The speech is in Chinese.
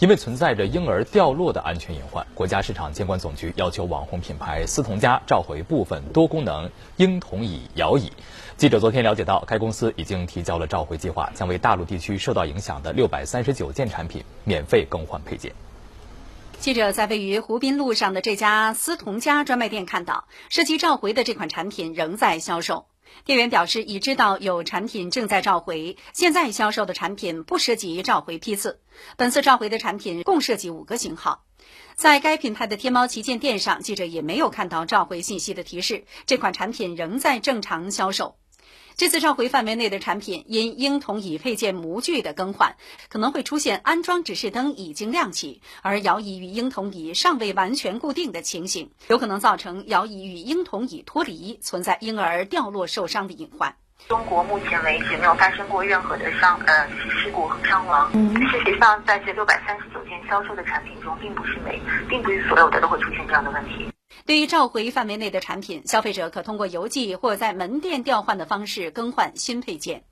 因为存在着婴儿掉落的安全隐患，国家市场监管总局要求网红品牌思童家召回部分多功能婴童椅、摇椅。记者昨天了解到，该公司已经提交了召回计划，将为大陆地区受到影响的六百三十九件产品免费更换配件。记者在位于湖滨路上的这家思童家专卖店看到，涉及召回的这款产品仍在销售。店员表示，已知道有产品正在召回，现在销售的产品不涉及召回批次。本次召回的产品共涉及五个型号，在该品牌的天猫旗舰店上，记者也没有看到召回信息的提示，这款产品仍在正常销售。这次召回范围内的产品因婴童椅配件模具的更换，可能会出现安装指示灯已经亮起，而摇椅与婴童椅尚未完全固定的情形，有可能造成摇椅与婴童椅脱离，存在婴儿掉落受伤的隐患。中国目前为止没有发生过任何的伤呃事故和伤亡。事实上，在这六百三十九件销售的产品中，并不是每，并不是所有的都会出现这样的问题。对于召回范围内的产品，消费者可通过邮寄或在门店调换的方式更换新配件。